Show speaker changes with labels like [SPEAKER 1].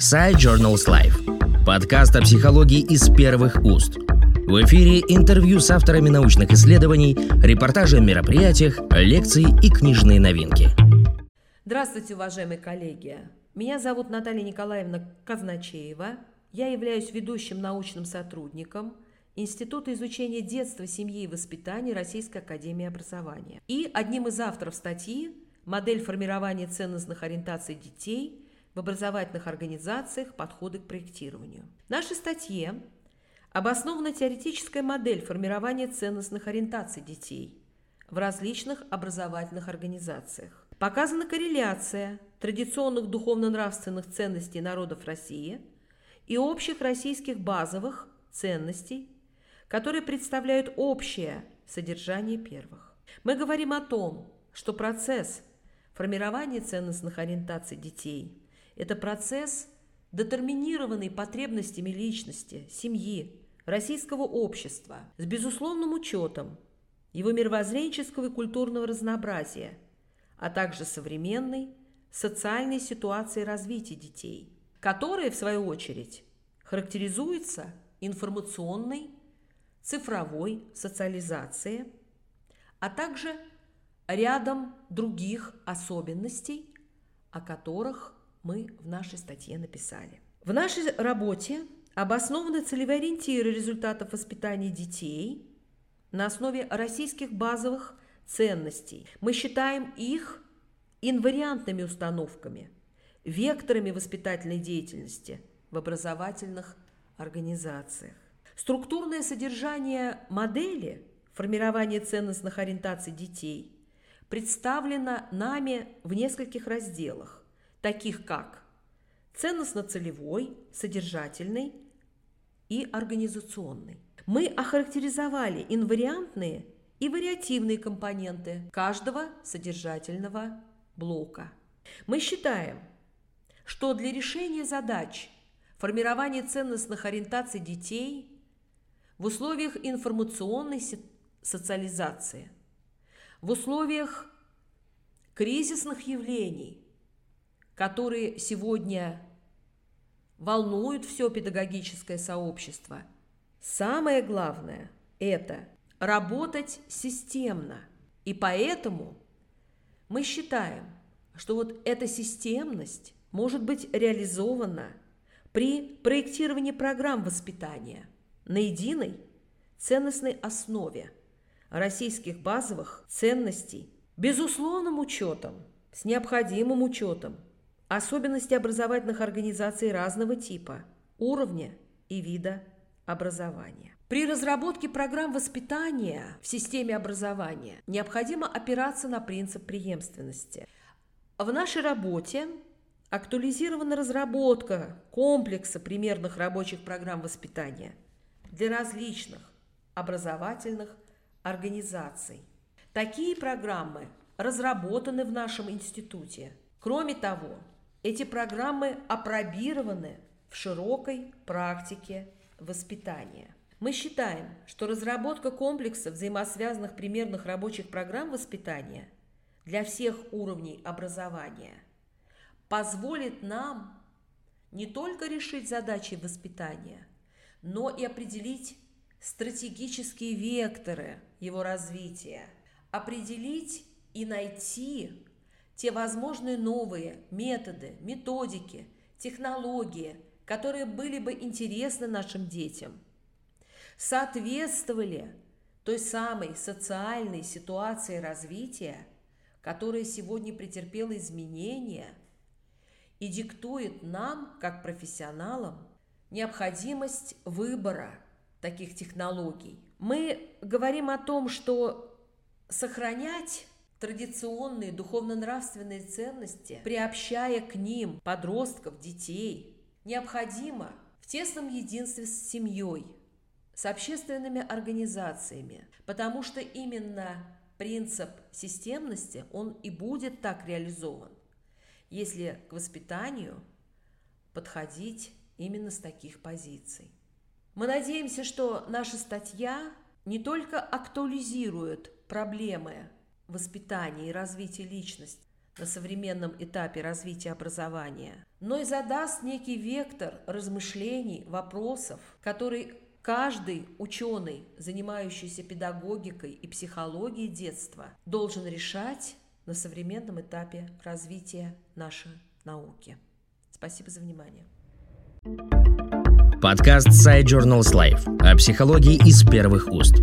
[SPEAKER 1] Сайт Journals Life. Подкаст о психологии из первых уст. В эфире интервью с авторами научных исследований, репортажи о мероприятиях, лекции и книжные новинки.
[SPEAKER 2] Здравствуйте, уважаемые коллеги! Меня зовут Наталья Николаевна Казначеева. Я являюсь ведущим научным сотрудником Института изучения детства, семьи и воспитания Российской Академии Образования и одним из авторов статьи «Модель формирования ценностных ориентаций детей в образовательных организациях. Подходы к проектированию». В нашей статье обоснована теоретическая модель формирования ценностных ориентаций детей в различных образовательных организациях. Показана корреляция традиционных духовно-нравственных ценностей народов России и общих российских базовых ценностей, которые представляют общее содержание первых. Мы говорим о том, что процесс формирования ценностных ориентаций детей – это процесс, детерминированный потребностями личности, семьи, российского общества, с безусловным учетом его мировоззренческого и культурного разнообразия, а также современной социальной ситуации развития детей, которая, в свою очередь, характеризуется информационной, цифровой социализацией, а также рядом других особенностей, о которых мы в нашей статье написали. В нашей работе обоснованы целевые ориентиры результатов воспитания детей на основе российских базовых ценностей. Мы считаем их инвариантными установками, векторами воспитательной деятельности в образовательных организациях. Структурное содержание модели формирования ценностных ориентаций детей представлено нами в нескольких разделах, таких как ценностно-целевой, содержательный и организационный. Мы охарактеризовали инвариантные и вариативные компоненты каждого содержательного блока. Мы считаем, что для решения задач формирования ценностных ориентаций детей в условиях информационной социализации – в условиях кризисных явлений, которые сегодня волнуют все педагогическое сообщество, самое главное – это работать системно. И поэтому мы считаем, что вот эта системность может быть реализована при проектировании программ воспитания на единой ценностной основе – российских базовых ценностей, безусловным учетом, с необходимым учетом особенностей образовательных организаций разного типа, уровня и вида образования. При разработке программ воспитания в системе образования необходимо опираться на принцип преемственности. В нашей работе актуализирована разработка комплекса примерных рабочих программ воспитания для различных образовательных организаций. Такие программы разработаны в нашем институте. Кроме того, эти программы опробированы в широкой практике воспитания. Мы считаем, что разработка комплекса взаимосвязанных примерных рабочих программ воспитания для всех уровней образования позволит нам не только решить задачи воспитания, но и определить стратегические векторы его развития, определить и найти те возможные новые методы, методики, технологии, которые были бы интересны нашим детям, соответствовали той самой социальной ситуации развития, которая сегодня претерпела изменения и диктует нам, как профессионалам, необходимость выбора – таких технологий. Мы говорим о том, что сохранять традиционные духовно-нравственные ценности, приобщая к ним подростков, детей, необходимо в тесном единстве с семьей, с общественными организациями, потому что именно принцип системности, он и будет так реализован, если к воспитанию подходить именно с таких позиций. Мы надеемся, что наша статья не только актуализирует проблемы воспитания и развития личности, на современном этапе развития образования, но и задаст некий вектор размышлений, вопросов, который каждый ученый, занимающийся педагогикой и психологией детства, должен решать на современном этапе развития нашей науки. Спасибо за внимание.
[SPEAKER 1] Подкаст Side Journals Life о психологии из первых уст.